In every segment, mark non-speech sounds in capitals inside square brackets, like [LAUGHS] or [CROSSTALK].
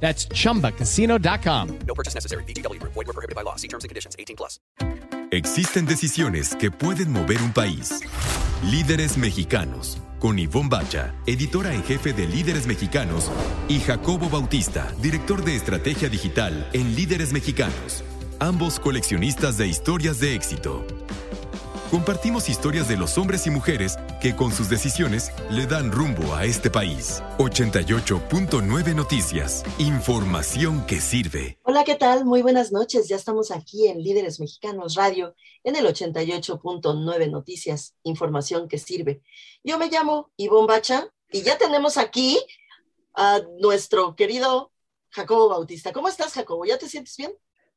That's chumbacasino.com. No purchase necessary. BGW. Void were prohibited by law. See terms and conditions. 18 plus. Existen decisiones que pueden mover un país. Líderes mexicanos. Con Ivonne Bacha, editora en jefe de Líderes Mexicanos, y Jacobo Bautista, director de estrategia digital en Líderes Mexicanos. Ambos coleccionistas de historias de éxito. Compartimos historias de los hombres y mujeres que con sus decisiones le dan rumbo a este país. 88.9 Noticias. Información que sirve. Hola, ¿qué tal? Muy buenas noches. Ya estamos aquí en Líderes Mexicanos Radio en el 88.9 Noticias. Información que sirve. Yo me llamo Ivonne Bacha y ya tenemos aquí a nuestro querido Jacobo Bautista. ¿Cómo estás, Jacobo? ¿Ya te sientes bien?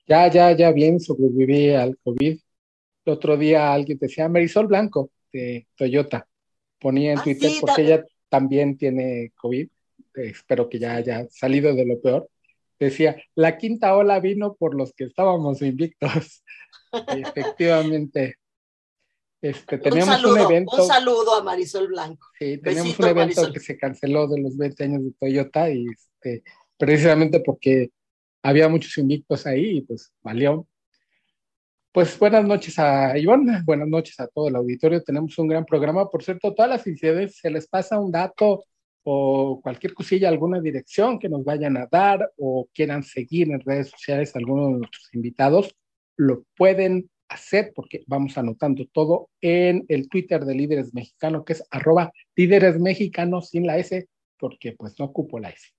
Ya, ya, ya bien. Sobreviví al COVID el otro día alguien decía Marisol Blanco de Toyota. Ponía en Ah, Twitter sí, porque ella también tiene COVID. eh, espero que ya haya salido de lo peor. Decía, la quinta ola vino por los que estábamos invictos. [LAUGHS] Efectivamente, este, Un teníamos un, saludo, evento. un saludo a Marisol Blanco. Sí, teníamos Besito, un evento Marisol. que se canceló de los 20 años de Toyota y este, precisamente porque había muchos invictos ahí y pues valió. Pues buenas noches a Ivonne, buenas noches a todo el auditorio. Tenemos un gran programa. Por cierto, todas las felicidades, se les pasa un dato o cualquier cosilla, alguna dirección que nos vayan a dar o quieran seguir en redes sociales a alguno de nuestros invitados, lo pueden hacer porque vamos anotando todo en el Twitter de Líderes Mexicanos, que es arroba líderes mexicanos sin la S, porque pues no ocupo la S.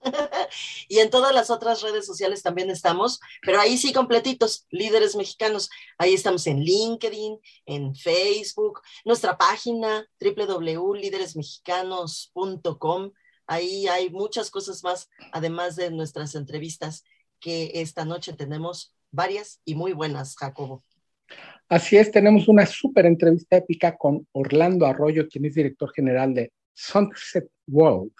[LAUGHS] Y en todas las otras redes sociales también estamos, pero ahí sí completitos, líderes mexicanos. Ahí estamos en LinkedIn, en Facebook, nuestra página www.lideresmexicanos.com. Ahí hay muchas cosas más, además de nuestras entrevistas, que esta noche tenemos varias y muy buenas, Jacobo. Así es, tenemos una súper entrevista épica con Orlando Arroyo, quien es director general de Sunset World.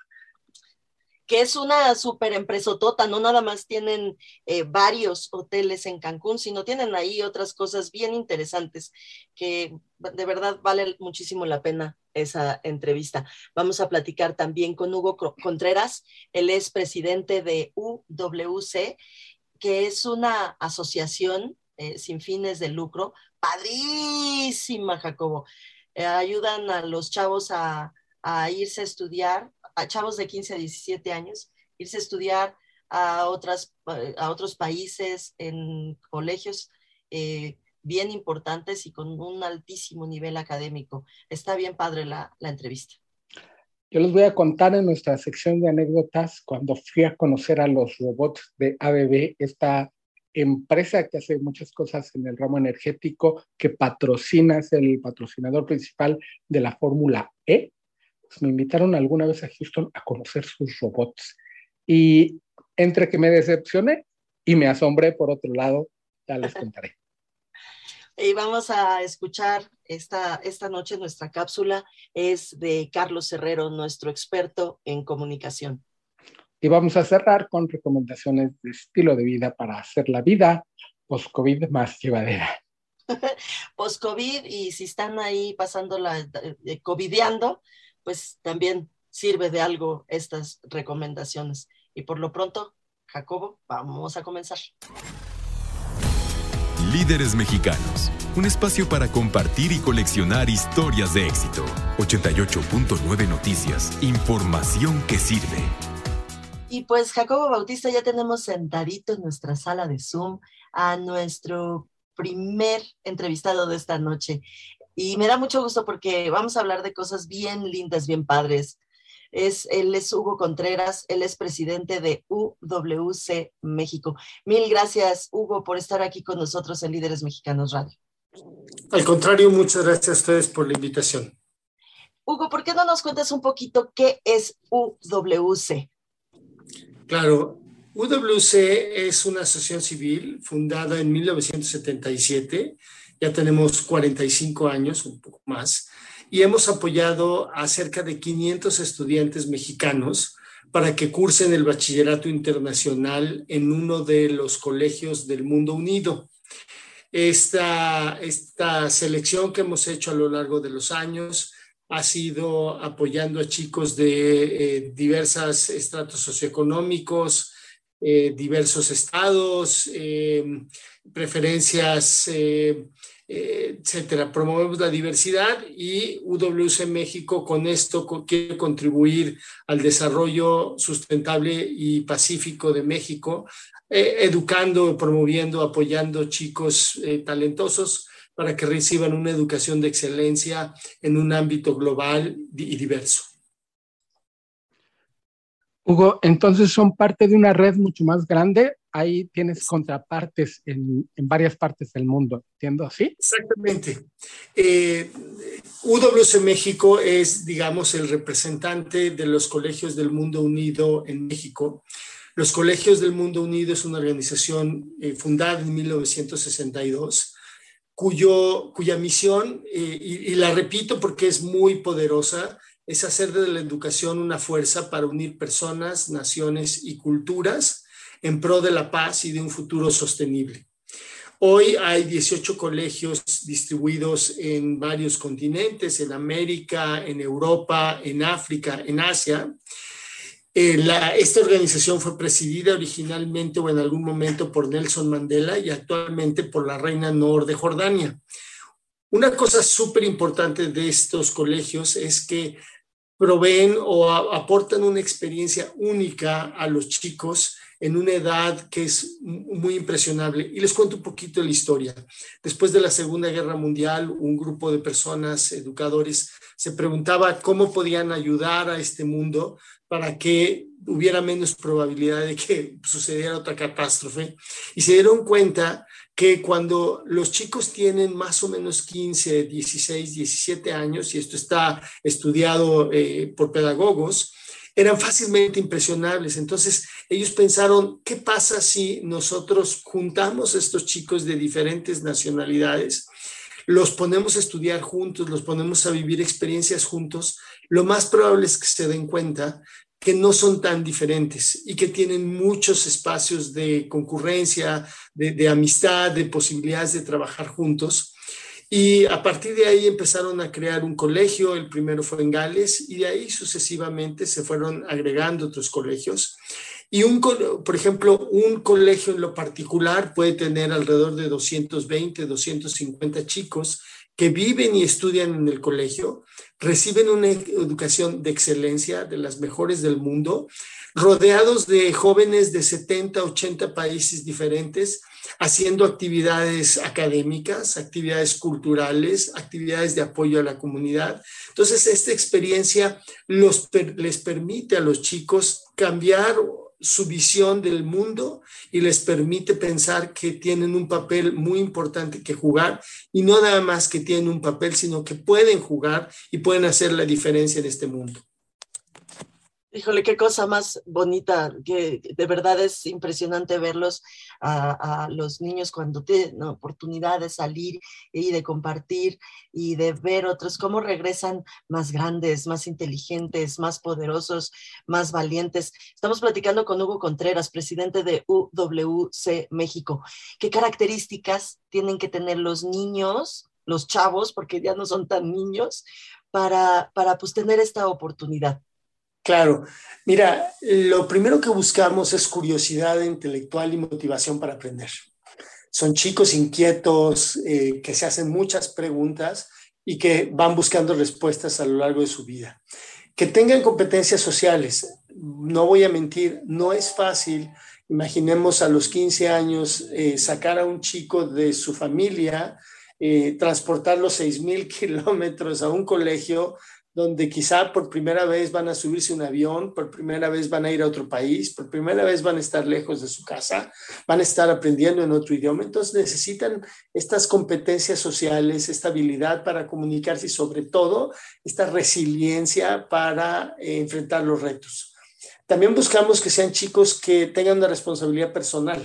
Que es una super empresotota, no nada más tienen eh, varios hoteles en Cancún, sino tienen ahí otras cosas bien interesantes que de verdad vale muchísimo la pena esa entrevista. Vamos a platicar también con Hugo Contreras, él es presidente de UWC, que es una asociación eh, sin fines de lucro, padrísima, Jacobo. Eh, ayudan a los chavos a, a irse a estudiar a chavos de 15 a 17 años, irse a estudiar a, otras, a otros países en colegios eh, bien importantes y con un altísimo nivel académico. Está bien padre la, la entrevista. Yo les voy a contar en nuestra sección de anécdotas cuando fui a conocer a los robots de ABB, esta empresa que hace muchas cosas en el ramo energético, que patrocina, es el patrocinador principal de la Fórmula E. Pues me invitaron alguna vez a Houston a conocer sus robots. Y entre que me decepcioné y me asombré por otro lado, ya les [LAUGHS] contaré. Y vamos a escuchar esta, esta noche nuestra cápsula, es de Carlos Herrero, nuestro experto en comunicación. Y vamos a cerrar con recomendaciones de estilo de vida para hacer la vida post-COVID más llevadera. [LAUGHS] Post-COVID y si están ahí pasando la, eh, covideando, pues también sirve de algo estas recomendaciones. Y por lo pronto, Jacobo, vamos a comenzar. Líderes Mexicanos, un espacio para compartir y coleccionar historias de éxito. 88.9 Noticias, información que sirve. Y pues Jacobo Bautista ya tenemos sentadito en nuestra sala de Zoom a nuestro primer entrevistado de esta noche. Y me da mucho gusto porque vamos a hablar de cosas bien lindas, bien padres. Es, él es Hugo Contreras, él es presidente de UWC México. Mil gracias, Hugo, por estar aquí con nosotros en Líderes Mexicanos Radio. Al contrario, muchas gracias a ustedes por la invitación. Hugo, ¿por qué no nos cuentas un poquito qué es UWC? Claro, UWC es una asociación civil fundada en 1977, ya tenemos 45 años, un poco más, y hemos apoyado a cerca de 500 estudiantes mexicanos para que cursen el bachillerato internacional en uno de los colegios del mundo unido. Esta, esta selección que hemos hecho a lo largo de los años ha sido apoyando a chicos de eh, diversos estratos socioeconómicos, eh, diversos estados, eh, preferencias, etcétera. Promovemos la diversidad y UWC México con esto quiere contribuir al desarrollo sustentable y pacífico de México, educando, promoviendo, apoyando chicos talentosos para que reciban una educación de excelencia en un ámbito global y diverso. Hugo, entonces son parte de una red mucho más grande. Ahí tienes contrapartes en, en varias partes del mundo, ¿entiendo así? Exactamente. Eh, UWC México es, digamos, el representante de los colegios del mundo unido en México. Los colegios del mundo unido es una organización eh, fundada en 1962 cuyo, cuya misión, eh, y, la repito porque es muy poderosa, es hacer de la educación una fuerza para unir personas, naciones y culturas en pro de la paz y de un futuro sostenible. Hoy hay 18 colegios distribuidos en varios continentes, en América, en Europa, en África, en Asia, eh, esta organización fue presidida originalmente o en algún momento por Nelson Mandela y actualmente por la reina Nor de Jordania. Una cosa súper importante de estos colegios es que proveen o aportan una experiencia única a los chicos en una edad que es muy impresionable. Y les cuento un poquito la historia. Después de la Segunda Guerra Mundial, un grupo de personas, educadores, se preguntaba cómo podían ayudar a este mundo para que hubiera menos probabilidad de que sucediera otra catástrofe. Y se dieron cuenta que cuando los chicos tienen más o menos 15, 16, 17 años, y esto está estudiado eh, por pedagogos, eran fácilmente impresionables. Entonces ellos pensaron, ¿qué pasa si nosotros juntamos a estos chicos de diferentes nacionalidades? los ponemos a estudiar juntos, los ponemos a vivir experiencias juntos, lo más probable es que se den cuenta que no son tan diferentes y que tienen muchos espacios de concurrencia, de, de amistad, de posibilidades de trabajar juntos. Y a partir de ahí empezaron a crear un colegio, el primero fue en Gales, y de ahí sucesivamente se fueron agregando otros colegios. Y un, por ejemplo, un colegio en lo particular puede tener alrededor de 220, 250 chicos que viven y estudian en el colegio, reciben una educación de excelencia, de las mejores del mundo, rodeados de jóvenes de 70, 80 países diferentes, haciendo actividades académicas, actividades culturales, actividades de apoyo a la comunidad. Entonces, esta experiencia los, les permite a los chicos cambiar su visión del mundo y les permite pensar que tienen un papel muy importante que jugar y no nada más que tienen un papel, sino que pueden jugar y pueden hacer la diferencia en este mundo. Híjole, qué cosa más bonita, que de verdad es impresionante verlos a, los niños cuando tienen oportunidad de salir y de compartir y de ver otros, cómo regresan más grandes, más inteligentes, más poderosos, más valientes. Estamos platicando con Hugo Contreras, presidente de UWC México. ¿Qué características tienen que tener los niños, los chavos, porque ya no son tan niños, para, para pues, tener esta oportunidad? Claro, mira, lo primero que buscamos es curiosidad intelectual y motivación para aprender. Son chicos inquietos eh, que se hacen muchas preguntas y que van buscando respuestas a lo largo de su vida. Que tengan competencias sociales. No voy a mentir, no es fácil. Imaginemos a los 15 años eh, sacar a un chico de su familia, eh, transportar los [LAUGHS] 6.000 kilómetros a un colegio donde quizá por primera vez van a subirse un avión, por primera vez van a ir a otro país, por primera vez van a estar lejos de su casa, van a estar aprendiendo en otro idioma. Entonces necesitan estas competencias sociales, esta habilidad para comunicarse y sobre todo esta resiliencia para eh, enfrentar los retos. También buscamos que sean chicos que tengan una responsabilidad personal.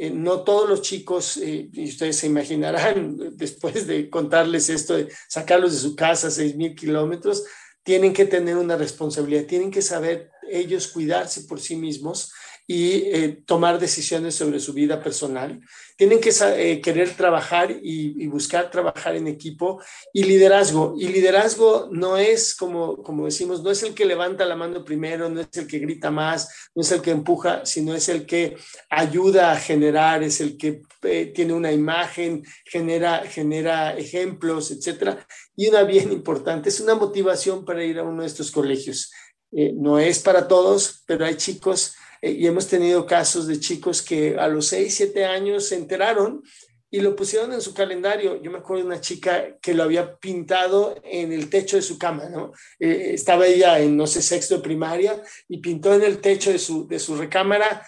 Eh, no todos los chicos, eh, y ustedes se imaginarán [LAUGHS] después de contarles esto, de sacarlos de su casa a 6.000 kilómetros, tienen que tener una responsabilidad, tienen que saber ellos cuidarse por sí mismos y eh, tomar decisiones sobre su vida personal. Tienen que eh, querer trabajar y, buscar trabajar en equipo y liderazgo. Y liderazgo no es, como, como decimos, no es el que levanta la mano primero, no es el que grita más, no es el que empuja, sino es el que ayuda a generar, es el que eh, tiene una imagen, genera, genera ejemplos, etc. Y una bien importante, es una motivación para ir a uno de estos colegios. no es para todos, pero hay chicos y hemos tenido casos de chicos que a los 6, 7 años se enteraron y lo pusieron en su calendario. Yo me acuerdo de una chica que lo había pintado en el techo de su cama, ¿no? Eh, estaba ella en, no sé, sexto de primaria y pintó en el techo de su, de su recámara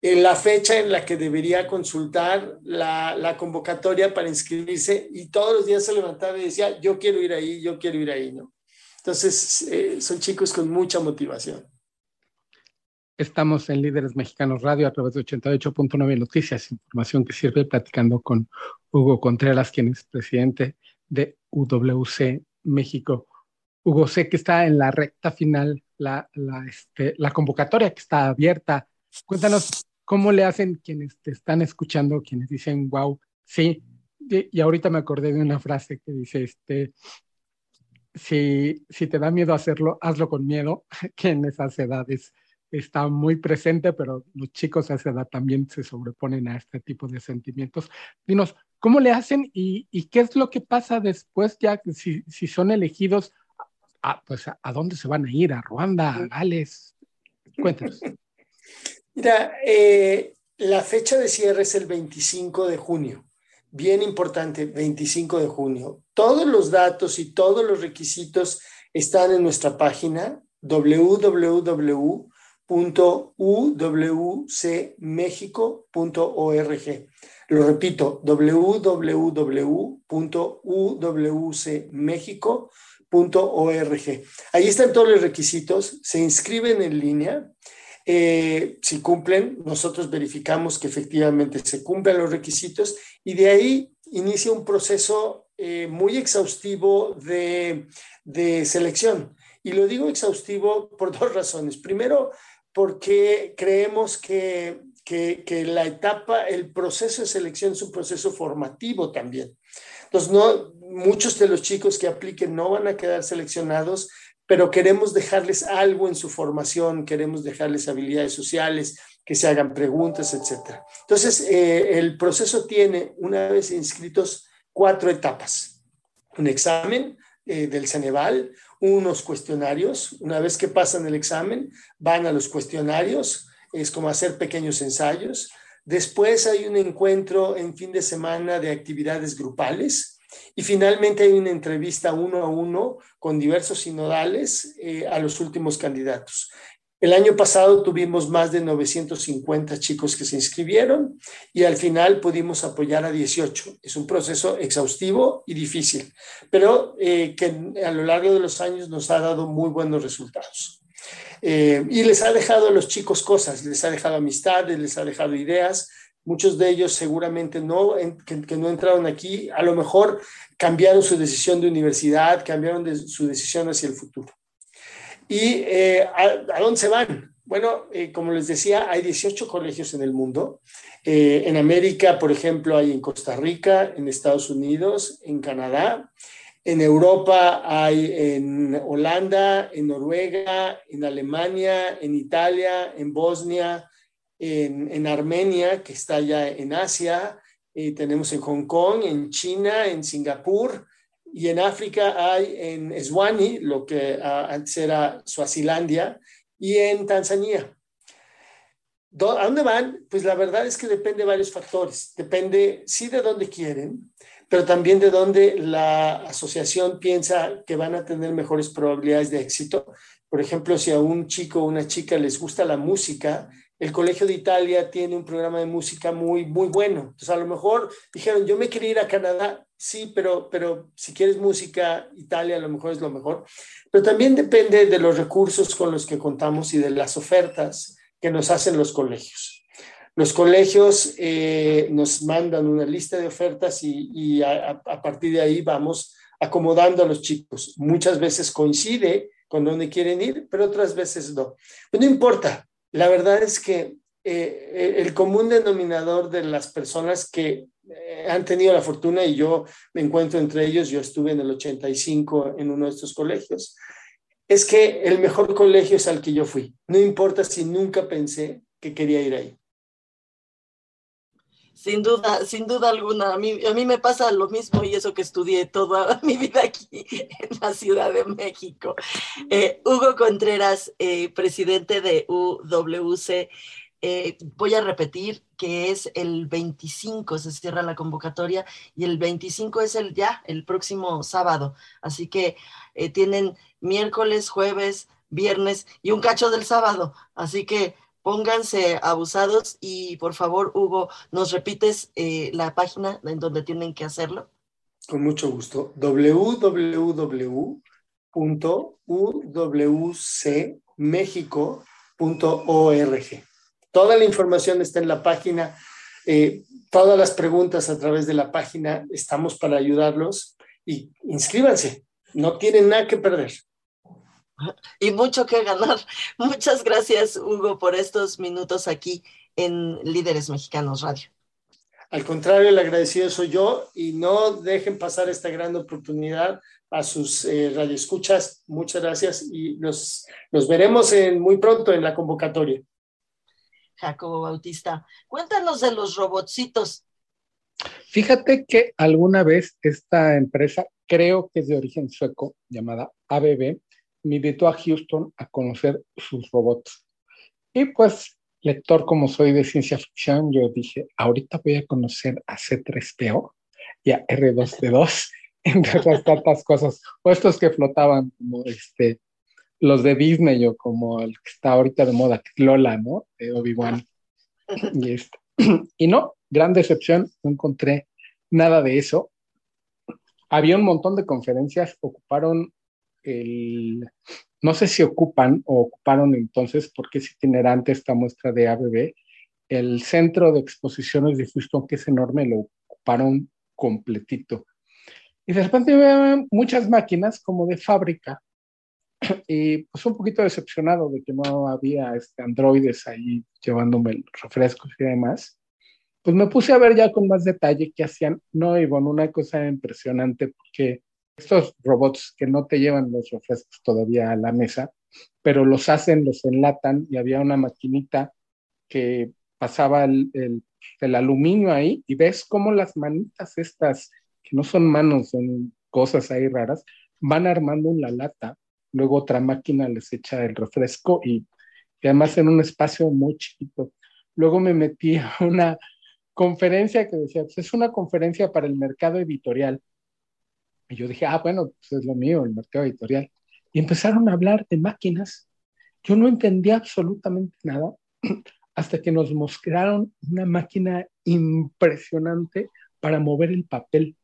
en la fecha en la que debería consultar la, la, convocatoria para inscribirse y todos los días se levantaba y decía, yo quiero ir ahí, yo quiero ir ahí, ¿no? Entonces, eh, son chicos con mucha motivación. Estamos en Líderes Mexicanos Radio a través de 88.9 Noticias, información que sirve platicando con Hugo Contreras, quien es presidente de UWC México. Hugo, sé que está en la recta final la, la, este, la convocatoria que está abierta. Cuéntanos cómo le hacen quienes te están escuchando, quienes dicen, wow, sí. Y, ahorita me acordé de una frase que dice, este, si, si te da miedo hacerlo, hazlo con miedo, [LAUGHS] que en esas edades está muy presente, pero los chicos a esa edad también se sobreponen a este tipo de sentimientos. Dinos, ¿cómo le hacen y, qué es lo que pasa después ya si, si son elegidos? A, pues a, dónde se van a ir? ¿A Ruanda? ¿A Gales? Cuéntanos. [LAUGHS] Mira, eh, la fecha de cierre es el 25 de junio. Bien importante, 25 de junio. Todos los datos y todos los requisitos están en nuestra página www www.uwcmexico.org. Lo repito, www.uwcmexico.org. Ahí están todos los requisitos, se inscriben en línea. Eh, si cumplen, nosotros verificamos que efectivamente se cumplen los requisitos y de ahí inicia un proceso eh, muy exhaustivo de, de selección. Y lo digo exhaustivo por dos [LAUGHS] razones. Primero, porque creemos que, que, la etapa, el proceso de selección es un proceso formativo también. Entonces, no, muchos de los chicos que apliquen no van a quedar seleccionados, pero queremos dejarles algo en su formación, queremos dejarles habilidades sociales, que se hagan preguntas, etc. Entonces, eh, el proceso tiene, una vez inscritos, cuatro etapas. Un examen eh, del Ceneval, unos cuestionarios. Una vez que pasan el examen, van a los cuestionarios, es como hacer pequeños ensayos. Después hay un encuentro en fin de semana de actividades grupales. Y finalmente hay una entrevista uno a uno con diversos sinodales eh, a los últimos candidatos. El año pasado tuvimos más de 950 chicos que se inscribieron y al final pudimos apoyar a 18. Es un proceso exhaustivo y difícil, pero eh, que a lo largo de los años nos ha dado muy buenos resultados. Eh, y les ha dejado a los chicos cosas, les ha dejado amistades, les ha dejado ideas. Muchos de ellos seguramente no, que, no entraron aquí, a lo mejor cambiaron su decisión de universidad, cambiaron su decisión hacia el futuro. ¿Y eh, ¿a, dónde se van? Bueno, eh, como les decía, hay 18 colegios en el mundo. Eh, en América, por ejemplo, hay en Costa Rica, en Estados Unidos, en Canadá. En Europa hay en Holanda, en Noruega, en Alemania, en Italia, en Bosnia, en, en Armenia, que está ya en Asia. tenemos en Hong Kong, en China, en Singapur, y en África hay en Eswani, lo que ah, antes era Suazilandia, y en Tanzania. ¿A dónde van? Pues la verdad es que depende de varios factores. Depende, sí, de dónde quieren, pero también de dónde la asociación piensa que van a tener mejores probabilidades de éxito. Por ejemplo, si a un chico o una chica les gusta la música el Colegio de Italia tiene un programa de música muy, muy bueno. Entonces, a lo mejor dijeron, yo me quería ir a Canadá, sí, pero, pero si quieres música, Italia a lo mejor es lo mejor. Pero también depende de los recursos con los que contamos y de las ofertas que nos hacen los colegios. Los colegios eh, nos mandan una lista de ofertas y, a, partir de ahí vamos acomodando a los chicos. Muchas veces coincide con donde quieren ir, pero otras veces no. Pero no importa, la verdad es que eh, el común denominador de las personas que eh, han tenido la fortuna, y yo me encuentro entre ellos, yo estuve en el 85 en uno de estos colegios, es que el mejor colegio es al que yo fui. No importa si nunca pensé que quería ir ahí. Sin duda, sin duda alguna. A mí, a mí me pasa lo mismo y eso que estudié toda [LAUGHS] mi vida aquí en la Ciudad de México. Eh, Hugo Contreras, eh, presidente de UWC. Eh, voy a repetir que es el 25, se cierra la convocatoria y el 25 es el ya, el próximo sábado. Así que tienen miércoles, jueves, viernes y un cacho del sábado. Así que pónganse abusados y por favor, Hugo, ¿nos repites eh, la página en donde tienen que hacerlo? Con mucho gusto. www.uwcmexico.org. Toda la información está en la página. Eh, todas las preguntas a través de la página estamos para ayudarlos y inscríbanse. No tienen nada que perder. y mucho que ganar. [LAUGHS] Muchas gracias, Hugo, por estos minutos aquí en Líderes Mexicanos Radio. Al contrario, el agradecido soy yo y no dejen pasar esta gran oportunidad a sus eh, radioescuchas. Muchas gracias y nos, nos veremos en, muy pronto en la convocatoria. Jacobo Bautista, cuéntanos de los robotcitos. Fíjate que alguna vez esta empresa, creo que es de origen sueco, llamada ABB, me invitó a Houston a conocer sus robots. Y pues, lector como soy de ciencia ficción, yo dije, ahorita voy a conocer a C3PO y a R2D2, [LAUGHS] entre otras tantas cosas, o estos que flotaban como este, los de Disney o como el que está ahorita de moda, Lola, ¿no? De Obi-Wan. Y, este. [CLEARS THROAT] y no, gran decepción, no encontré nada de eso. Había un montón de conferencias, ocuparon no sé si ocupan o ocuparon entonces, porque es itinerante esta muestra de ABB, el centro de exposiciones de Houston, que es enorme, lo ocuparon completito. Y de repente veo muchas máquinas como de fábrica, [COUGHS] y pues un poquito decepcionado de que no había este, androides ahí llevándome refrescos y demás. Pues me puse a ver ya con más detalle qué hacían. No, Ivonne, una cosa impresionante porque estos robots que no te llevan los refrescos todavía a la mesa, pero los hacen, los enlatan y había una maquinita que pasaba el, el, aluminio ahí y ves cómo las manitas estas, que no son manos, son cosas ahí raras, van armando una lata, luego otra máquina les echa el refresco y, además en un espacio muy chiquito. Luego me metí a una conferencia que decía, pues es una conferencia para el mercado editorial y yo dije, ah, bueno, pues es lo mío, el mercado editorial. Y empezaron a hablar de máquinas. Yo no entendía absolutamente nada [CLEARS THROAT] hasta que nos mostraron una máquina impresionante para mover el papel.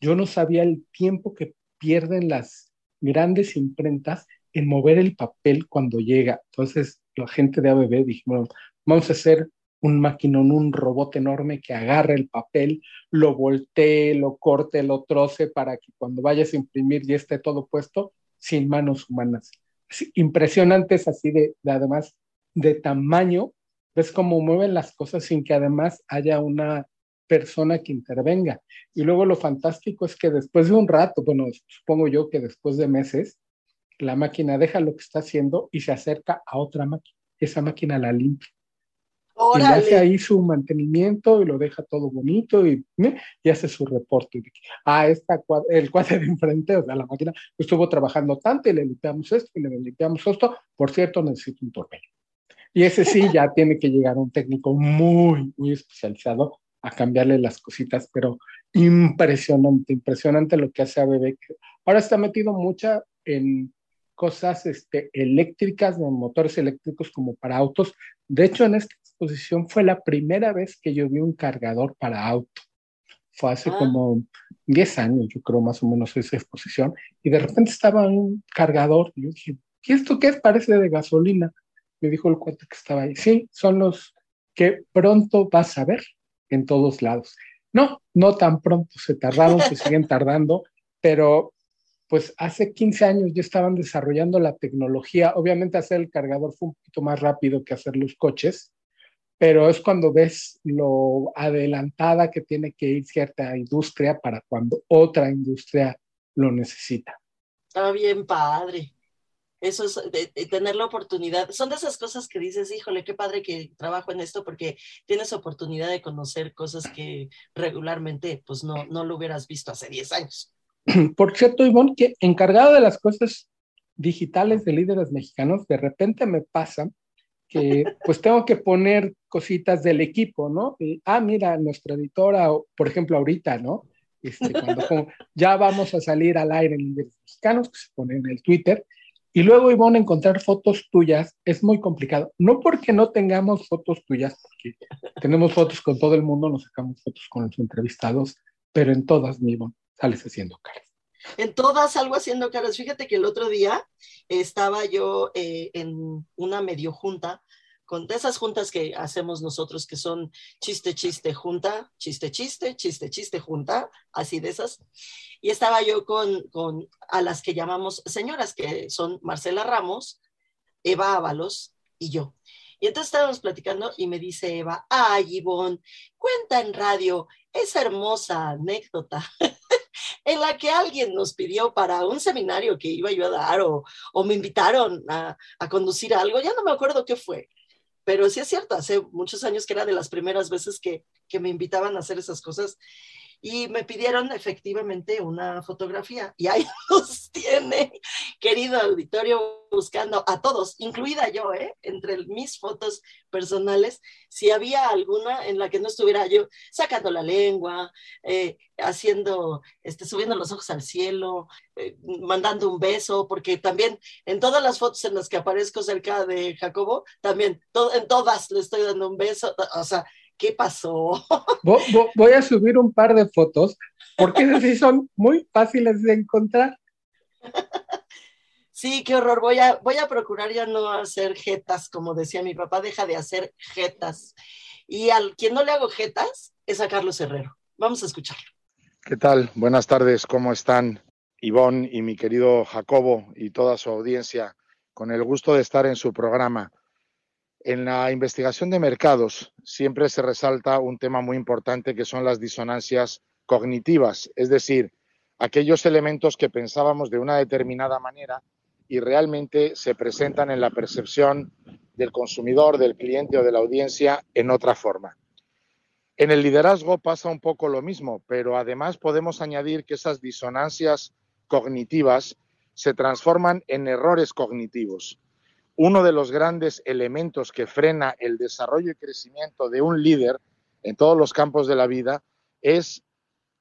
Yo no sabía el tiempo que pierden las grandes imprentas en mover el papel cuando llega. Entonces, la gente de ABB dijimos, vamos a hacer un maquinón, un robot enorme que agarre el papel, lo voltee, lo corte, lo troce para que cuando vayas a imprimir ya esté todo puesto sin manos humanas. impresionantes así de, además de tamaño, ves cómo mueven las cosas sin que además haya una persona que intervenga. Y luego lo fantástico es que después de un rato, bueno, supongo yo que después de meses, la máquina deja lo que está haciendo y se acerca a otra máquina. Esa máquina la limpia y le hace ahí su mantenimiento y lo deja todo bonito y, y hace su reporte. Ah, esta, el cuadro de enfrente, o sea, la máquina estuvo trabajando tanto y le limpiamos esto y le limpiamos esto. Por cierto, necesito un tornillo. Y ese sí ya tiene que llegar un técnico muy, muy especializado a cambiarle las cositas, pero impresionante, impresionante lo que hace ABB. Ahora está metido mucha en cosas este, eléctricas, de motores eléctricos como para autos. De hecho, en este exposición fue la primera vez que yo vi un cargador para auto. Fue hace Ah. como 10 años, yo creo más o menos esa exposición, y de repente estaba un cargador, y yo dije, ¿y esto qué es? Parece de gasolina. Me dijo el cuate que estaba ahí, sí, son los que pronto vas a ver en todos lados. No, no tan pronto, se tardaron, se siguen tardando, [LAUGHS] pero pues hace 15 años ya estaban desarrollando la tecnología. Obviamente hacer el cargador fue un poquito más rápido que hacer los coches, pero es cuando ves lo adelantada que tiene que ir cierta industria para cuando otra industria lo necesita. Está bien padre. Eso es de, de tener la oportunidad. Son de esas cosas que dices, híjole, qué padre que trabajo en esto porque tienes oportunidad de conocer cosas que regularmente pues no, no lo hubieras visto hace 10 años. [CLEARS THROAT] Por cierto, Ivonne, que encargado de las cosas digitales de líderes mexicanos, de repente me pasa que [LAUGHS] pues tengo que poner cositas del equipo, ¿no? Y, ah, mira, nuestra editora, por ejemplo, ahorita, ¿no? Este, cuando [LAUGHS] como, ya vamos a salir al aire en líderes mexicanos, que se pone en el Twitter, y luego, Ivonne, encontrar fotos tuyas es muy complicado. No porque no tengamos fotos tuyas, porque tenemos fotos con todo el mundo, nos sacamos fotos con los entrevistados, pero en todas, mi Ivonne, sales haciendo caras. En todas algo haciendo caras. Fíjate que el otro día estaba yo eh, en una medio junta, con esas juntas que hacemos nosotros, que son chiste, chiste, junta, chiste, chiste, chiste, chiste, junta, así de esas. Y estaba yo con, con a las que llamamos señoras, que son Marcela Ramos, Eva Ábalos y yo. Y entonces estábamos platicando y me dice Eva, ay, Ivonne, cuenta en radio esa hermosa anécdota [LAUGHS] en la que alguien nos pidió para un seminario que iba yo a dar o, o me invitaron a, a, conducir algo, ya no me acuerdo qué fue, pero sí es cierto, hace muchos años que era de las primeras veces que, que me invitaban a hacer esas cosas y me pidieron efectivamente una fotografía y ahí [LAUGHS] nos tiene, querido auditorio, buscando a todos, incluida yo, ¿eh? entre mis fotos personales, si había alguna en la que no estuviera yo sacando la lengua, eh, haciendo, este, subiendo los ojos al cielo, eh, mandando un beso, porque también en todas las fotos en las que aparezco cerca de Jacobo, también en todas le estoy dando un beso, o sea, ¿qué pasó? Voy a subir un par de fotos porque sí son muy fáciles de encontrar. Sí, qué horror. Voy a, voy a procurar ya no hacer jetas, como decía mi papá, deja de hacer jetas. Y al quien no le hago jetas es a Carlos Herrero. Vamos a escucharlo. ¿Qué tal? Buenas tardes, ¿cómo están Ivonne y mi querido Jacobo y toda su audiencia? Con el gusto de estar en su programa. En la investigación de mercados siempre se resalta un tema muy importante que son las disonancias cognitivas, es decir, aquellos elementos que pensábamos de una determinada manera y realmente se presentan en la percepción del consumidor, del cliente o de la audiencia en otra forma. En el liderazgo pasa un poco lo mismo, pero además podemos añadir que esas disonancias cognitivas se transforman en errores cognitivos uno de los grandes elementos que frena el desarrollo y crecimiento de un líder en todos los campos de la vida es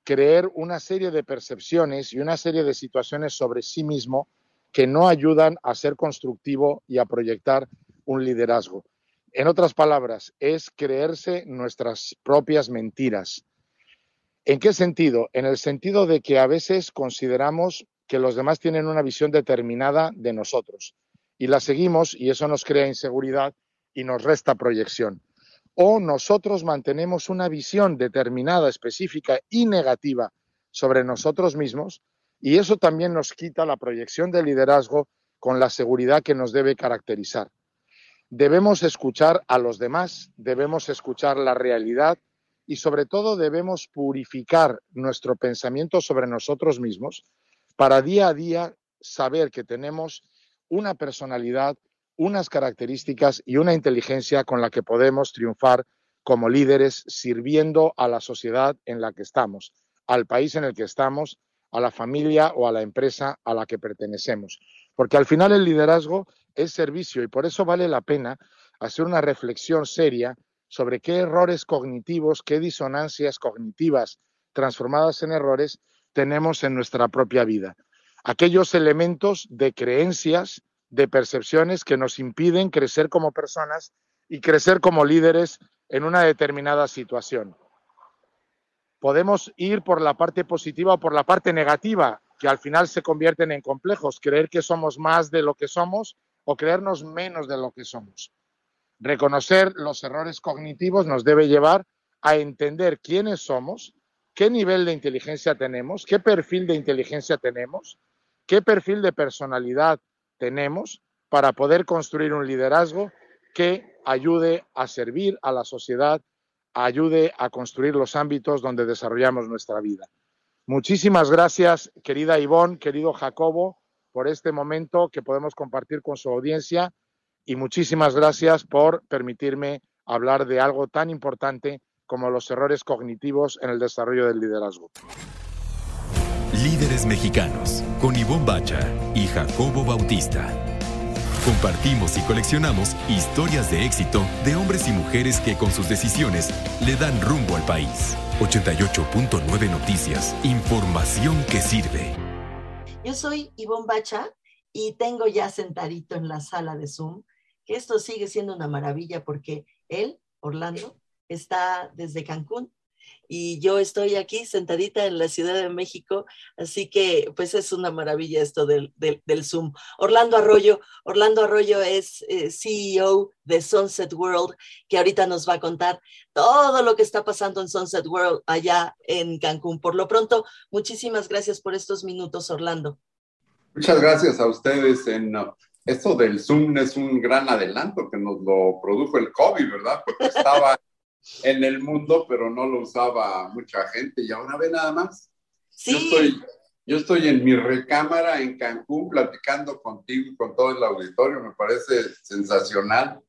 creer una serie de percepciones y una serie de situaciones sobre sí mismo que no ayudan a ser constructivo y a proyectar un liderazgo. En otras palabras, es creerse nuestras propias mentiras. ¿En qué sentido? En el sentido de que a veces consideramos que los demás tienen una visión determinada de nosotros y la seguimos y eso nos crea inseguridad y nos resta proyección. O nosotros mantenemos una visión determinada, específica y negativa sobre nosotros mismos y eso también nos quita la proyección de liderazgo con la seguridad que nos debe caracterizar. Debemos escuchar a los demás, debemos escuchar la realidad y sobre todo debemos purificar nuestro pensamiento sobre nosotros mismos para día a día saber que tenemos una personalidad, unas características y una inteligencia con la que podemos triunfar como líderes sirviendo a la sociedad en la que estamos, al país en el que estamos, a la familia o a la empresa a la que pertenecemos. Porque al final el liderazgo es servicio y por eso vale la pena hacer una reflexión seria sobre qué errores cognitivos, qué disonancias cognitivas transformadas en errores tenemos en nuestra propia vida aquellos elementos de creencias, de percepciones que nos impiden crecer como personas y crecer como líderes en una determinada situación. Podemos ir por la parte positiva o por la parte negativa, que al final se convierten en complejos, creer que somos más de lo que somos o creernos menos de lo que somos. Reconocer los errores cognitivos nos debe llevar a entender quiénes somos, qué nivel de inteligencia tenemos, qué perfil de inteligencia tenemos, qué perfil de personalidad tenemos para poder construir un liderazgo que ayude a servir a la sociedad, ayude a construir los ámbitos donde desarrollamos nuestra vida. Muchísimas gracias, querida Ivonne, querido Jacobo, por este momento que podemos compartir con su audiencia y muchísimas gracias por permitirme hablar de algo tan importante como los errores cognitivos en el desarrollo del liderazgo. Mexicanos con Ivonne Bacha y Jacobo Bautista. Compartimos y coleccionamos historias de éxito de hombres y mujeres que con sus decisiones le dan rumbo al país. 88.9 Noticias. Información que sirve. Yo soy Ivonne Bacha y tengo ya sentadito en la sala de Zoom que esto sigue siendo una maravilla porque él, Orlando, está desde Cancún y yo estoy aquí sentadita en la Ciudad de México, así que pues es una maravilla esto del, del, Zoom. Orlando Arroyo, Orlando Arroyo es eh, CEO de Sunset World, que ahorita nos va a contar todo lo que está pasando en Sunset World allá en Cancún. Por lo pronto, muchísimas gracias por estos minutos, Orlando. Muchas gracias a ustedes. En, uh, esto del Zoom es un gran adelanto que nos lo produjo el COVID, ¿verdad? Porque estaba en el mundo, pero no lo usaba mucha gente y ahora ve nada más. Sí. Yo estoy, yo estoy en mi recámara en Cancún platicando contigo y con todo el auditorio, me parece sensacional.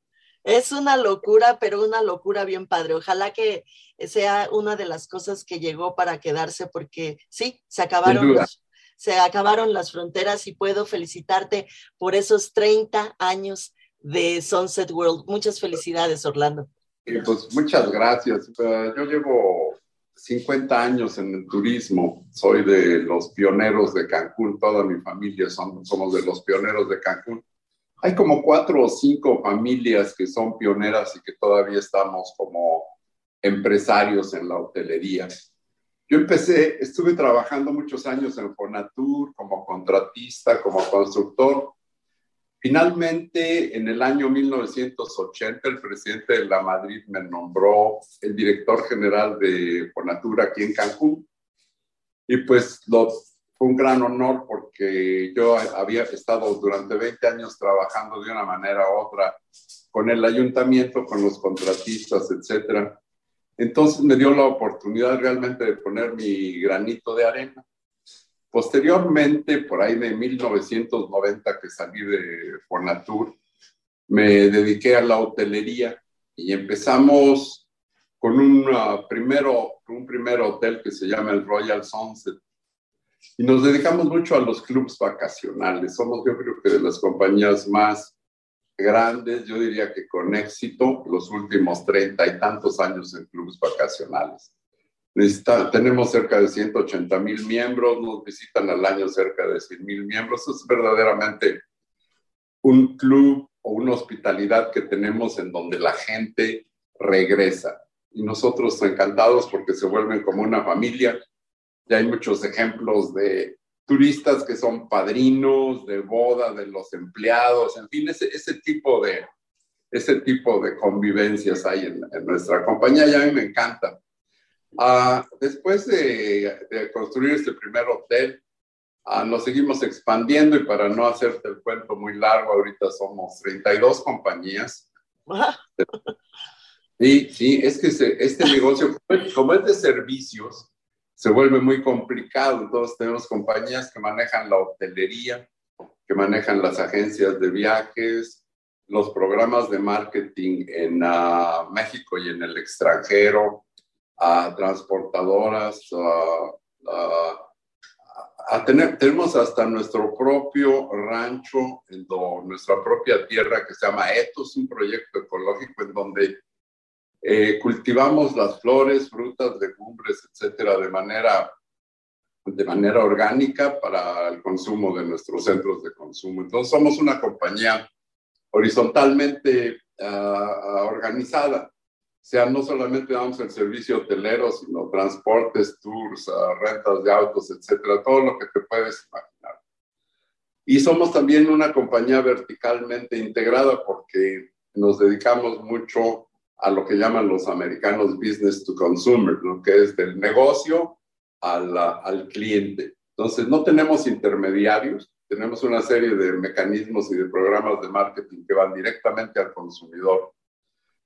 Es una locura, pero una locura bien padre. Ojalá que sea una de las cosas que llegó para quedarse, porque sí, se acabaron, se acabaron las fronteras y puedo felicitarte por esos 30 años de Sunset World. Muchas felicidades, Orlando pues muchas gracias. Yo llevo 50 años en el turismo, soy de los pioneros de Cancún, toda mi familia son, somos de los pioneros de Cancún. Hay como cuatro o cinco familias que son pioneras y que todavía estamos como empresarios en la hotelería. Yo empecé, estuve trabajando muchos años en Fonatur como contratista, como constructor, Finalmente, en el año 1980, el presidente de la Madrid me nombró el director general de Fonatura aquí en Cancún. Y pues lo, fue un gran honor porque yo había estado durante 20 años trabajando de una manera u otra con el ayuntamiento, con los contratistas, etc. Entonces me dio la oportunidad realmente de poner mi granito de arena. Posteriormente, por ahí de 1990 que salí de Fonatur, me dediqué a la hotelería y empezamos con un, primero, un primer hotel que se llama el Royal Sunset. Y nos dedicamos mucho a los clubs vacacionales. Somos, yo creo que de las compañías más grandes, yo diría que con éxito, los últimos treinta y tantos años en clubs vacacionales tenemos cerca de 180 mil miembros, nos visitan al año cerca de 100 mil miembros. Es verdaderamente un club o una hospitalidad que tenemos en donde la gente regresa. Y nosotros encantados porque se vuelven como una familia. Ya hay muchos ejemplos de turistas que son padrinos de boda de los empleados, en fin, ese, ese tipo de ese tipo de convivencias hay en, en nuestra compañía y a mí me encanta. Ah, después de, construir este primer hotel, ah, nos seguimos expandiendo y para no hacerte el cuento muy largo, ahorita somos 32 compañías. [LAUGHS] Sí, sí, es que este negocio, como es de servicios, se vuelve muy complicado. Entonces tenemos compañías que manejan la hotelería, que manejan las agencias de viajes, los programas de marketing en ah, México y en el extranjero, a transportadoras, a, tenemos hasta nuestro propio rancho, en nuestra propia tierra que se llama Etos, un proyecto ecológico en donde eh, cultivamos las flores, frutas, legumbres, etcétera, de manera, de manera orgánica para el consumo de nuestros centros de consumo. Entonces, somos una compañía horizontalmente ah, organizada. Sea, no solamente damos el servicio hotelero, sino transportes, tours, ah, rentas de autos, etcétera, todo lo que te puedes imaginar. Y somos también una compañía verticalmente integrada porque nos dedicamos mucho a lo que llaman los americanos business to consumer, lo que es del negocio al, al cliente. Entonces, no tenemos intermediarios, tenemos una serie de mecanismos y de programas de marketing que van directamente al consumidor.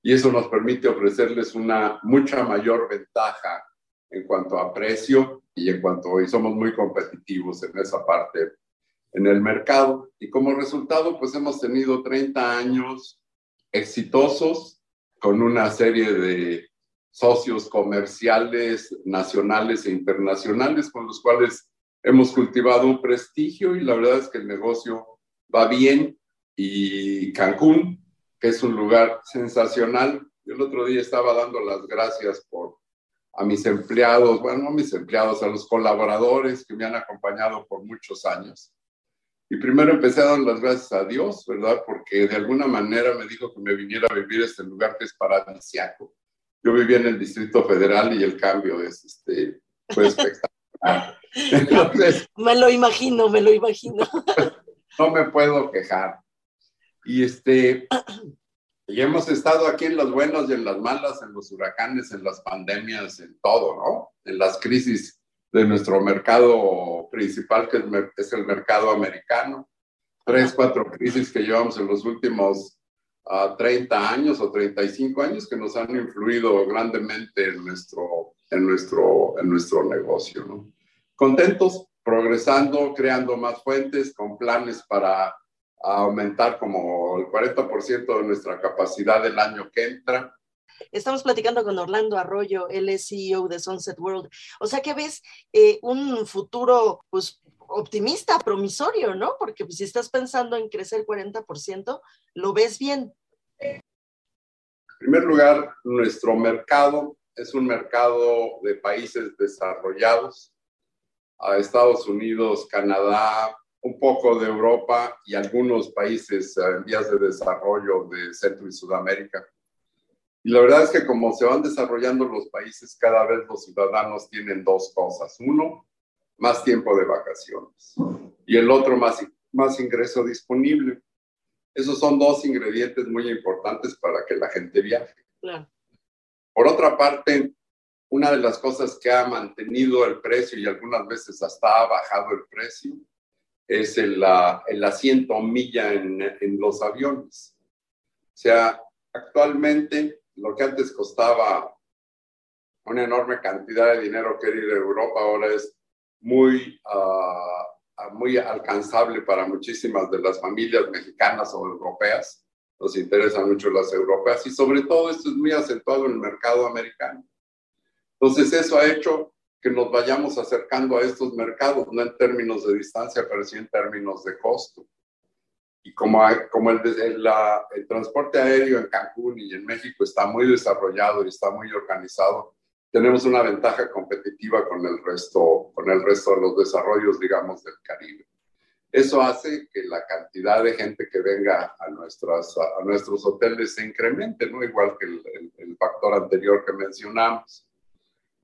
Y eso nos permite ofrecerles una mucha mayor ventaja en cuanto a precio y en cuanto hoy somos muy competitivos en esa parte en el mercado. Y como resultado, pues hemos tenido 30 años exitosos con una serie de socios comerciales nacionales e internacionales con los cuales hemos cultivado un prestigio y la verdad es que el negocio va bien y Cancún, que es un lugar sensacional. Yo el otro día estaba dando las gracias por a mis empleados, bueno, no a mis empleados, a los colaboradores que me han acompañado por muchos años. Y primero empecé a dar las gracias a Dios, ¿verdad? Porque de alguna manera me dijo que me viniera a vivir este lugar que es paradisiaco. Yo vivía en el Distrito Federal y el cambio es, este, fue [LAUGHS] espectacular. me lo imagino, me lo imagino. [LAUGHS] no me puedo quejar. Y este, [CLEARS THROAT] y hemos estado aquí en las buenas y en las malas, en los huracanes, en las pandemias, en todo, ¿no? En las crisis de nuestro mercado principal, que es el mercado americano. Tres, cuatro crisis que llevamos en los últimos 30 ah, años o 35 años que nos han influido grandemente en nuestro, en nuestro, en nuestro negocio. ¿no? Contentos, progresando, creando más fuentes, con planes para aumentar como el 40% de nuestra capacidad el año que entra Estamos platicando con Orlando Arroyo, él es CEO de Sunset World. O sea que ves eh, un futuro pues, optimista, promisorio, ¿no? Porque pues, si estás pensando en crecer 40%, lo ves bien. En primer lugar, nuestro mercado es un mercado de países desarrollados, a Estados Unidos, Canadá, un poco de Europa y algunos países en vías de desarrollo de Centro y Sudamérica. Y la verdad es que como se van desarrollando los países, cada vez los ciudadanos tienen dos cosas. Uno, más tiempo de vacaciones y el otro, más, más ingreso disponible. Esos son dos ingredientes muy importantes para que la gente viaje. Por otra parte, una de las cosas que ha mantenido el precio y algunas veces hasta ha bajado el precio es el, el asiento milla en, en los aviones. O sea, actualmente lo que antes costaba una enorme cantidad de dinero que ir a Europa ahora es muy, uh, muy alcanzable para muchísimas de las familias mexicanas o europeas. Nos interesan mucho las europeas y sobre todo esto es muy acentuado en el mercado americano. Entonces eso ha hecho que nos vayamos acercando a estos mercados, no en términos de distancia, pero sí en términos de costo. Y como, como el, el, el, transporte aéreo en Cancún y en México está muy desarrollado y está muy organizado, tenemos una ventaja competitiva con el resto, con el resto de los desarrollos, digamos, del Caribe. Eso hace que la cantidad de gente que venga a, nuestras, a nuestros hoteles se incremente, ¿no? Igual que el, el factor anterior que mencionamos.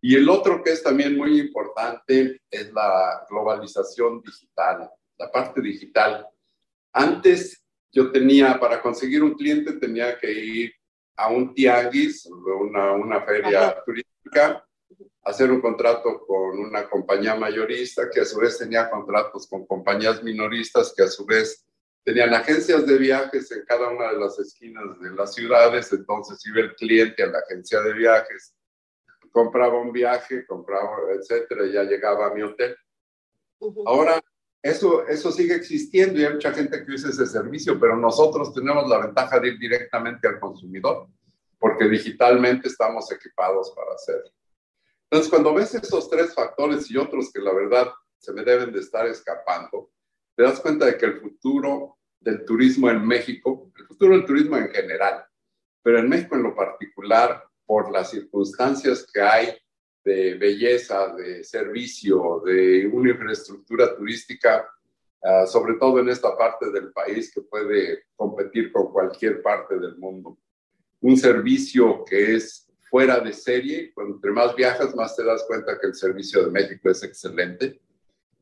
Y el otro que es también muy importante es la globalización digital, la parte digital. Antes yo tenía, para conseguir un cliente tenía que ir a un tianguis, una, una feria turística, hacer un contrato con una compañía mayorista que a su vez tenía contratos con compañías minoristas que a su vez tenían agencias de viajes en cada una de las esquinas de las ciudades, entonces iba el cliente a la agencia de viajes, compraba un viaje, compraba, etcétera, y ya llegaba a mi hotel. Ahora eso, eso sigue existiendo y hay mucha gente que usa ese servicio, pero nosotros tenemos la ventaja de ir directamente al consumidor, porque digitalmente estamos equipados para hacerlo. Entonces, cuando ves esos tres factores y otros que la verdad se me deben de estar escapando, te das cuenta de que el futuro del turismo en México, el futuro del turismo en general, pero en México en lo particular, por las circunstancias que hay de belleza, de servicio, de una infraestructura turística ah, sobre todo en esta parte del país que puede competir con cualquier parte del mundo. Un servicio que es fuera de serie, entre más viajas, más te das cuenta que el servicio de México es excelente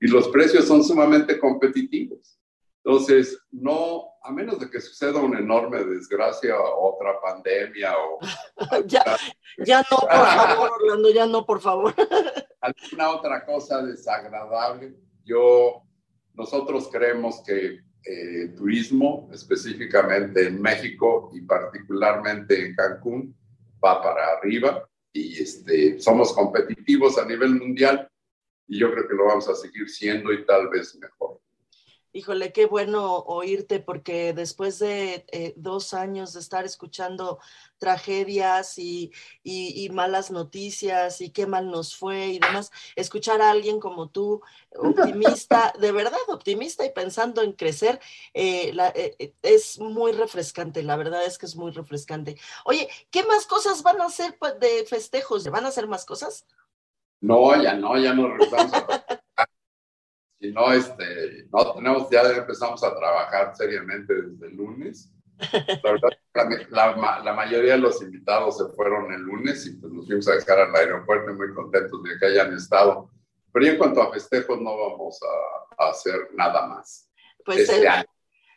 y los precios son sumamente competitivos. Entonces, no, a menos de que suceda una enorme desgracia, otra pandemia o... [LAUGHS] ya, ya no, por favor, Orlando, ya no, por favor. [LAUGHS] alguna otra cosa desagradable. Yo, nosotros creemos que eh, turismo, específicamente en México y particularmente en Cancún, va para arriba y este, somos competitivos a nivel mundial y yo creo que lo vamos a seguir siendo y tal vez mejor. Híjole, qué bueno oírte porque después de eh, dos años de estar escuchando tragedias y, y, malas noticias y qué mal nos fue y demás, escuchar a alguien como tú, optimista, de verdad optimista y pensando en crecer, eh, eh, es muy refrescante, la verdad es que es muy refrescante. Oye, ¿qué más cosas van a hacer pues, de festejos? ¿Van a hacer más cosas? No, ya no, ya no a si no, este, no tenemos, ya empezamos a trabajar seriamente desde el lunes. La verdad, la, la, mayoría de los invitados se fueron el lunes y pues nos fuimos a dejar al aeropuerto muy contentos de que hayan estado. Pero en cuanto a festejos no vamos a, a hacer nada más. Pues este año.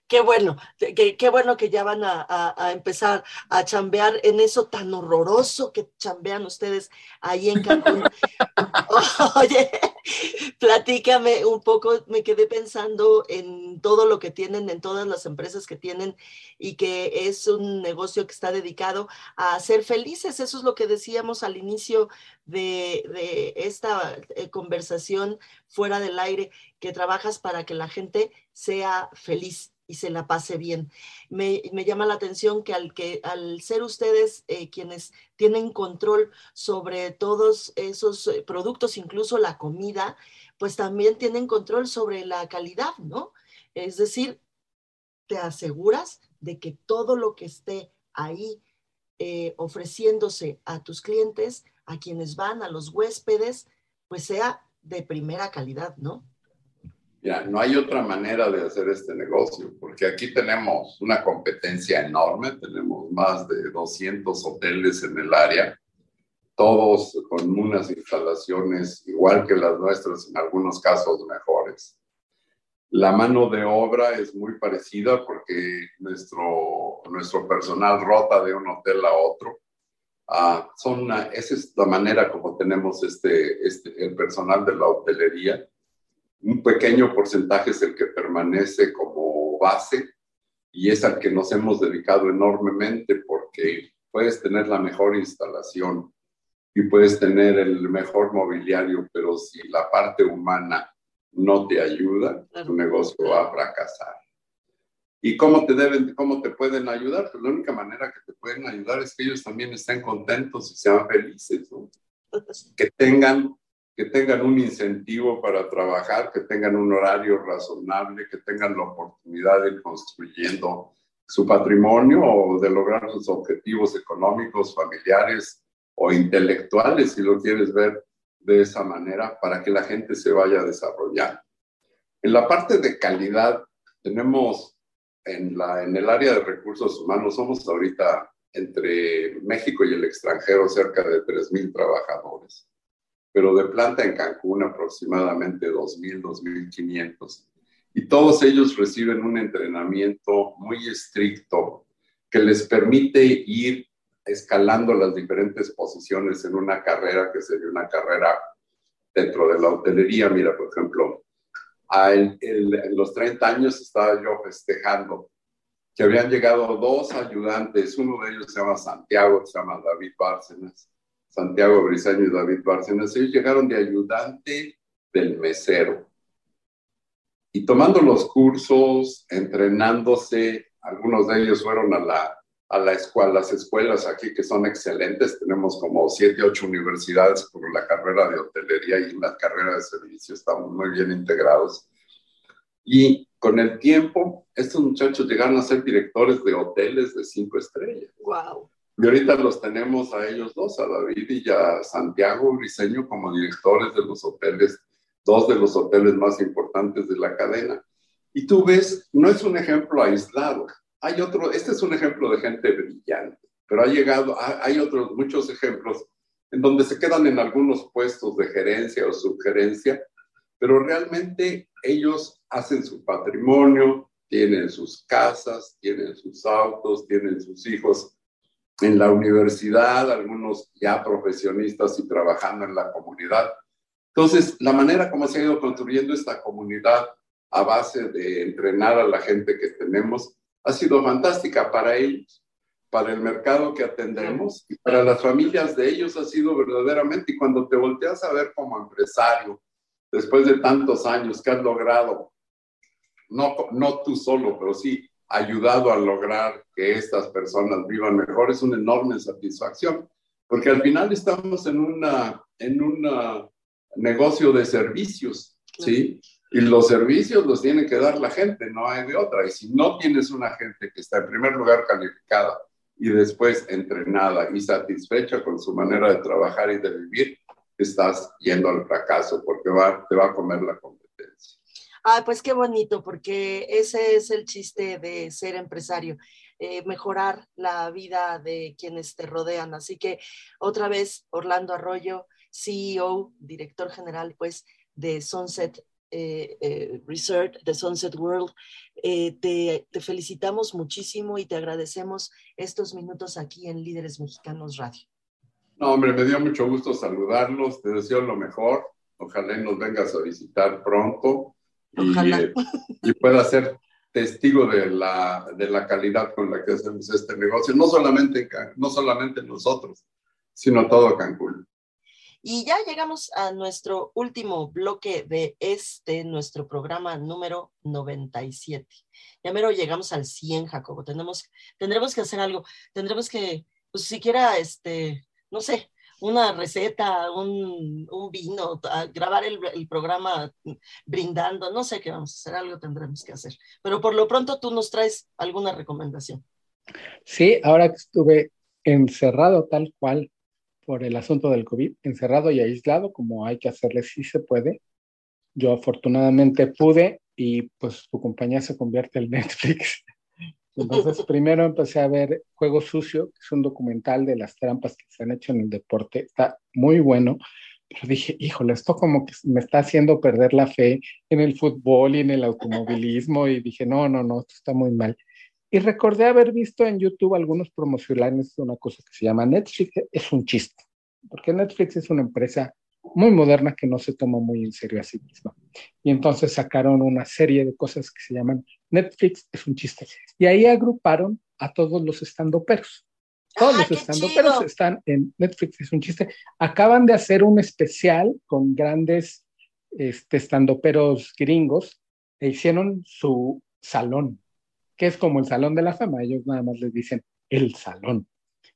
Qué bueno, qué, qué, bueno que ya van a, a, empezar a chambear en eso tan horroroso que chambean ustedes ahí en Cancún. [LAUGHS] [LAUGHS] Oye, [LAUGHS] platícame un poco, me quedé pensando en todo lo que tienen, en todas las empresas que tienen y que es un negocio que está dedicado a ser felices. Eso es lo que decíamos al inicio de, de esta eh, conversación fuera del aire, que trabajas para que la gente sea feliz y se la pase bien. Me, llama la atención que al, que al ser ustedes eh, quienes tienen control sobre todos esos eh, productos, incluso la comida, pues también tienen control sobre la calidad, ¿no? Es decir, te aseguras de que todo lo que esté ahí eh, ofreciéndose a tus clientes, a quienes van, a los huéspedes, pues sea de primera calidad, ¿no? Ya, no hay otra manera de hacer este negocio, porque aquí tenemos una competencia enorme, tenemos más de 200 hoteles en el área, todos con unas instalaciones igual que las nuestras, en algunos casos mejores. La mano de obra es muy parecida porque nuestro, nuestro personal rota de un hotel a otro. Ah, son esa es la manera como tenemos este, este, el personal de la hotelería un pequeño porcentaje es el que permanece como base y es al que nos hemos dedicado enormemente porque puedes tener la mejor instalación y puedes tener el mejor mobiliario, pero si la parte humana no te ayuda, tu negocio va a fracasar. ¿Y cómo te deben, cómo te pueden ayudar? Pues la única manera que te pueden ayudar es que ellos también estén contentos y sean felices, [LAUGHS] que tengan que tengan un incentivo para trabajar, que tengan un horario razonable, que tengan la oportunidad de ir construyendo su patrimonio o de lograr sus objetivos económicos, familiares o intelectuales, si lo quieres ver de esa manera, para que la gente se vaya desarrollando. En la parte de calidad, tenemos en, la, en el área de recursos humanos, somos ahorita entre México y el extranjero cerca de 3.000 trabajadores pero de planta en Cancún aproximadamente 2.000, 2.500. Y todos ellos reciben un entrenamiento muy estricto que les permite ir escalando las diferentes posiciones en una carrera que sería una carrera dentro de la hotelería. Mira, por ejemplo, a en los 30 años estaba yo festejando que habían llegado dos ayudantes, uno de ellos se llama Santiago, se llama David Bárcenas, Santiago Briseño y David Bárcenas, ellos llegaron de ayudante del mesero. Y tomando los cursos, entrenándose, algunos de ellos fueron a, la, a la escuela, las escuelas aquí que son excelentes, tenemos como siete, ocho universidades por la carrera de hotelería y la carrera de servicio, estamos muy bien integrados. Y con el tiempo, estos muchachos llegaron a ser directores de hoteles de cinco estrellas. ¡Wow! Y ahorita los tenemos a ellos dos, a David y a Santiago Briseño como directores de los hoteles, dos de los hoteles más importantes de la cadena. Y tú ves, no es un ejemplo aislado. Hay otro, este es un ejemplo de gente brillante, pero ha llegado, hay otros muchos ejemplos en donde se quedan en algunos puestos de gerencia o subgerencia, pero realmente ellos hacen su patrimonio, tienen sus casas, tienen sus autos, tienen sus hijos en la universidad, algunos ya profesionistas y trabajando en la comunidad. Entonces, la manera como se ha ido construyendo esta comunidad a base de entrenar a la gente que tenemos ha sido fantástica para ellos, para el mercado que atendemos y para las familias de ellos ha sido verdaderamente. Y cuando te volteas a ver como empresario, después de tantos años que has logrado, no, no tú solo, pero sí ayudado a lograr que estas personas vivan mejor, es una enorme satisfacción, porque al final estamos en una, en un negocio de servicios, ¿sí? Y los servicios los tiene que dar la gente, no hay de otra. Y si no tienes una gente que está en primer lugar calificada y después entrenada y satisfecha con su manera de trabajar y de vivir, estás yendo al fracaso porque va, te va a comer la competencia. Ah, pues qué bonito, porque ese es el chiste de ser empresario, eh, mejorar la vida de quienes te rodean. Así que otra vez, Orlando Arroyo, CEO, director general, pues, de Sunset eh, eh, Research, de Sunset World, te, te felicitamos muchísimo y te agradecemos estos minutos aquí en Líderes Mexicanos Radio. No, hombre, me dio mucho gusto saludarlos, te deseo lo mejor, ojalá nos vengas a visitar pronto y, y, pueda ser testigo de la, de la calidad con la que hacemos este negocio, no solamente, no solamente nosotros, sino todo Cancún. Y ya llegamos a nuestro último bloque de este, nuestro programa número 97. Ya mero llegamos al 100, Jacobo. Tenemos, tendremos que hacer algo. Tendremos que, pues siquiera, este, no sé, una receta, un, un vino, grabar el, el, programa brindando, no sé qué vamos a hacer, algo tendremos que hacer. Pero por lo pronto tú nos traes alguna recomendación. Sí, ahora que estuve encerrado tal cual por el asunto del COVID, encerrado y aislado, como hay que hacerle si se puede, yo afortunadamente pude y pues tu compañía se convierte en [LAUGHS] Netflix entonces, [LAUGHS] primero empecé a ver Juego Sucio, que es un documental de las trampas que se han hecho en el deporte. Está muy bueno, pero dije, híjole, esto como que me está haciendo perder la fe en el fútbol y en el automovilismo. Y dije, no, no, no, esto está muy mal. Y recordé haber visto en YouTube algunos promocionales de una cosa que se llama Netflix. Es un chiste, porque Netflix es una empresa muy moderna que no se toma muy en serio a sí misma. Y entonces sacaron una serie de cosas que se llaman Netflix es un chiste. Y ahí agruparon a todos los estandoperos. Todos los estandoperos están en Netflix es un chiste. Acaban de hacer un especial con grandes este, estandoperos gringos e hicieron su salón, que es como el salón de la fama. Ellos nada más les dicen el salón.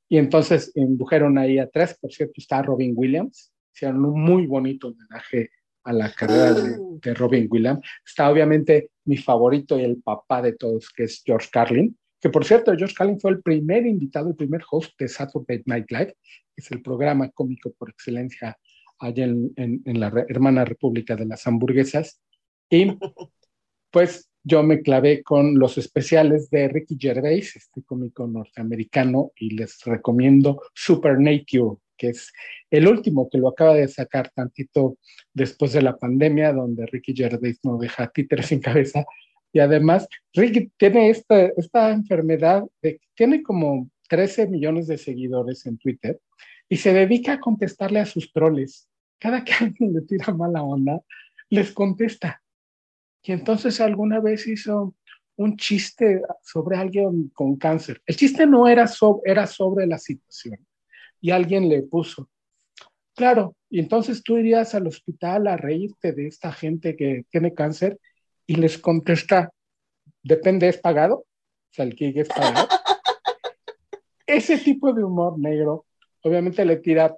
Y entonces indujeron ahí a tres, por cierto, está Robin Williams, hicieron un muy bonito homenaje a la carrera de, Robin Williams. Está obviamente mi favorito y el papá de todos, que es George Carlin, que por cierto, George Carlin fue el primer invitado, el primer host de Saturday Night Live, que es el programa cómico por excelencia allá en, en la hermana República de las Hamburguesas. Y [LAUGHS] pues yo me clavé con los especiales de Ricky Gervais, este cómico norteamericano, y les recomiendo Supernature, que es el último que lo acaba de sacar tantito después de la pandemia, donde Ricky Gervais no deja títeres sin cabeza. Y además, Ricky tiene esta, esta enfermedad tiene como 13 millones de seguidores en Twitter y se dedica a contestarle a sus troles. Cada que [LAUGHS] alguien le tira mala onda, les contesta. Y entonces alguna vez hizo un chiste sobre alguien con cáncer. El chiste no era, era sobre la situación, y alguien le puso, claro, y entonces tú irías al hospital a reírte de esta gente que tiene cáncer y les contesta, depende, ¿es pagado? O sea, el gig es pagado. [LAUGHS] Ese tipo de humor negro, obviamente le tira,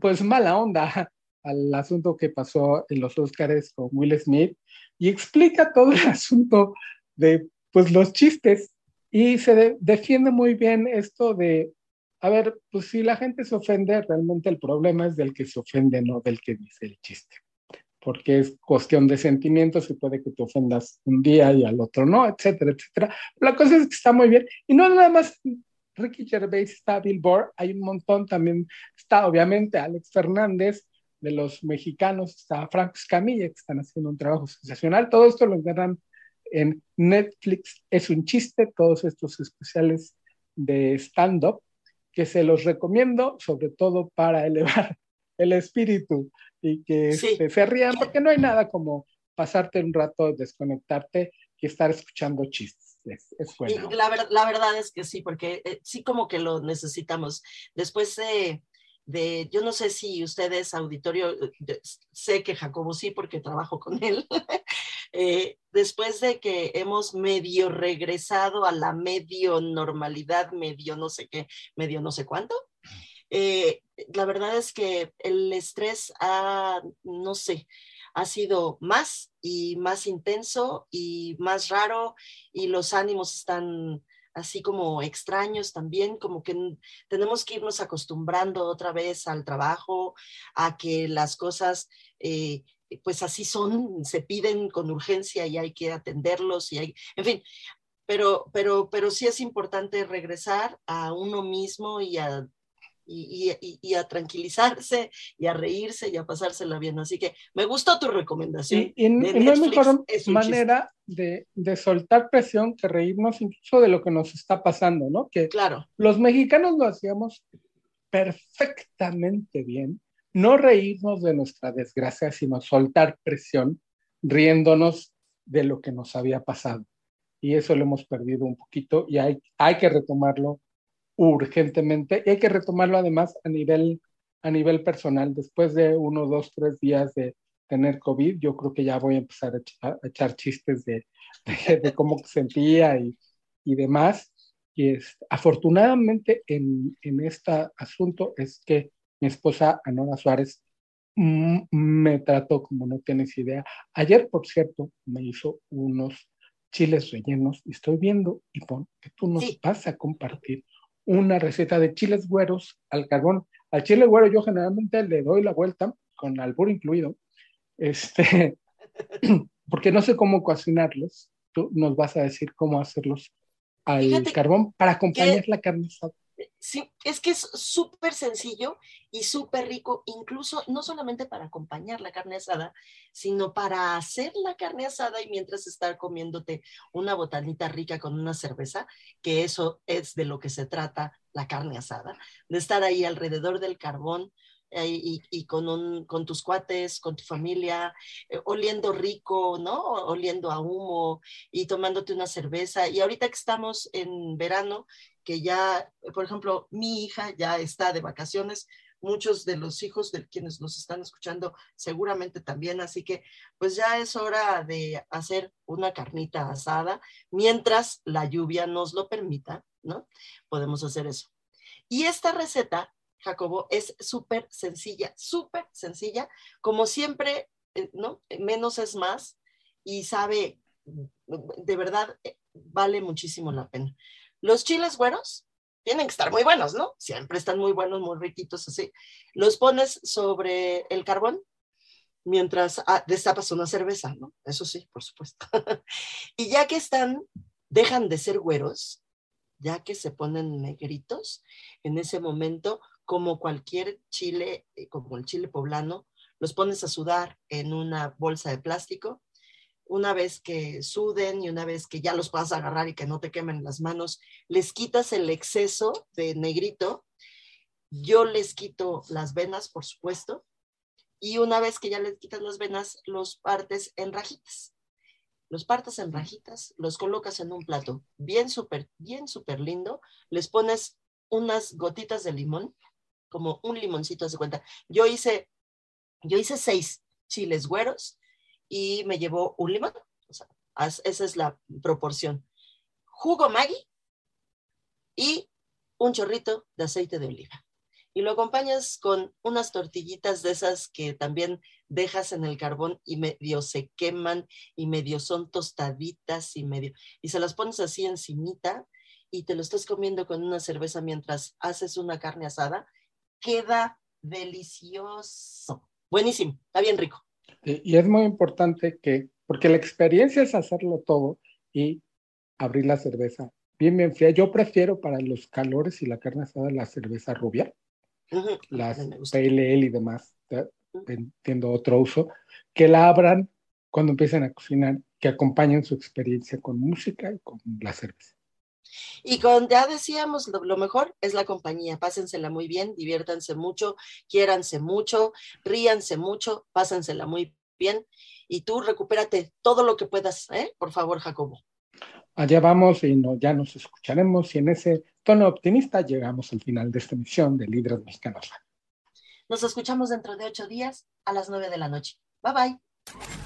pues mala onda al asunto que pasó en los Oscars con Will Smith y explica todo el asunto de, pues, los chistes y se defiende muy bien esto de a ver, pues si la gente se ofende, realmente el problema es del que se ofende, no del que dice el chiste. porque es cuestión de sentimientos y puede que te ofendas un día y al otro no, etcétera, etcétera. La cosa es que está muy bien. Y no nada más Ricky Gervais, está Bill Burr, hay un montón también, está obviamente Alex Fernández, de los mexicanos, está Frank Escamilla, que están haciendo un trabajo sensacional. Todo esto lo encuentran en Netflix. Es un chiste, todos estos especiales de stand-up, que se los recomiendo, sobre todo para elevar [LAUGHS] el espíritu y que se rían, porque no hay nada como pasarte un rato, desconectarte y estar escuchando chistes. Es, bueno. la, la, verdad es que sí, porque eh, sí como que lo necesitamos. Después de, de, yo no sé si ustedes, auditorio, eh, sé que Jacobo sí, porque trabajo con él, [LAUGHS] eh, después de que hemos medio regresado a la medio normalidad, medio no sé qué, medio no sé cuánto, eh, la verdad es que el estrés ha, no sé, ha sido más y más intenso y más raro y los ánimos están así como extraños también, como que tenemos que irnos acostumbrando otra vez al trabajo, a que las cosas eh, pues así son, se piden con urgencia y hay que atenderlos y hay, en fin, pero, pero, pero sí es importante regresar a uno mismo y a y, a tranquilizarse y a reírse y a pasársela bien. Así que me gustó tu recomendación. Y, no hay mejor manera de, de, soltar presión que reírnos incluso de lo que nos está pasando, ¿no? Que claro. los mexicanos lo hacíamos perfectamente bien. No reírnos de nuestra desgracia, sino soltar presión riéndonos de lo que nos había pasado. Y eso lo hemos perdido un poquito y hay, hay que retomarlo urgentemente y hay que retomarlo además a nivel, a nivel personal. Después de uno, dos, tres días de tener COVID, yo creo que ya voy a empezar a, echar, chistes de, de, cómo sentía y, y demás. Y es, afortunadamente en, en este asunto es que mi esposa Anora Suárez me trató como no tienes idea. Ayer, por cierto, me hizo unos chiles rellenos y estoy viendo, y que tú nos vas a compartir una receta de chiles güeros al carbón. Al chile güero yo generalmente le doy la vuelta con albur incluido, este, [CLEARS THROAT] porque no sé cómo cocinarlos. Tú nos vas a decir cómo hacerlos al carbón para acompañar la carne asada. Sí, es que es súper sencillo y súper rico, incluso no solamente para acompañar la carne asada, sino para hacer la carne asada y mientras estar comiéndote una botanita rica con una cerveza, que eso es de lo que se trata la carne asada, de estar ahí alrededor del carbón, y, con, tus cuates, con tu familia, eh, oliendo rico, ¿no? Oliendo a humo y tomándote una cerveza. Y ahorita que estamos en verano, que ya, por ejemplo, mi hija ya está de vacaciones, muchos de los hijos de quienes nos están escuchando seguramente también, así que pues ya es hora de hacer una carnita asada, mientras la lluvia nos lo permita, ¿no? Podemos hacer eso. Y esta receta, Jacobo, es súper sencilla, súper sencilla, como siempre, eh, ¿no? Menos es más y sabe, de verdad, eh, vale muchísimo la pena. Los chiles güeros tienen que estar muy buenos, ¿no? Siempre están muy buenos, muy riquitos así. Los pones sobre el carbón mientras ah, destapas una cerveza, ¿no? Eso sí, por supuesto. [LAUGHS] y ya que están, dejan de ser güeros, ya que se ponen negritos, en ese momento, como cualquier chile, eh, como el chile poblano, los pones a sudar en una bolsa de plástico una vez que suden y una vez que ya los puedas agarrar y que no te quemen las manos, les quitas el exceso de negrito. Yo les quito las venas, por supuesto, y una vez que ya les quitas las venas, los partes en rajitas. Los partes en rajitas, los colocas en un plato bien súper, bien súper lindo, les pones unas gotitas de limón, como un limoncito, de cuenta. Yo hice, yo hice seis chiles güeros, y me llevó un limón. O sea, esa es la proporción. Jugo Maggi y un chorrito de aceite de oliva. Y lo acompañas con unas tortillitas de esas que también dejas en el carbón y medio se queman y medio son tostaditas y medio. Y se las pones así encimita y te lo estás comiendo con una cerveza mientras haces una carne asada. Queda delicioso. Buenísimo, está bien rico. Y es muy importante que, porque la experiencia es hacerlo todo y abrir la cerveza bien, bien fría. Yo prefiero para los calores y la carne asada la cerveza rubia, las PLL y demás, entiendo otro uso, que la abran cuando empiecen a cocinar, que acompañen su experiencia con música y con la cerveza. Y con, ya decíamos, lo, mejor es la compañía. Pásensela muy bien, diviértanse mucho, quiéranse mucho, ríanse mucho, pásensela muy bien. Y tú recupérate todo lo que puedas, ¿eh? Por favor, Jacobo. Allá vamos y no, ya nos escucharemos y en ese tono optimista llegamos al final de esta emisión de Líderes Mexicanos. Nos escuchamos dentro de ocho días a las nueve de la noche. Bye bye.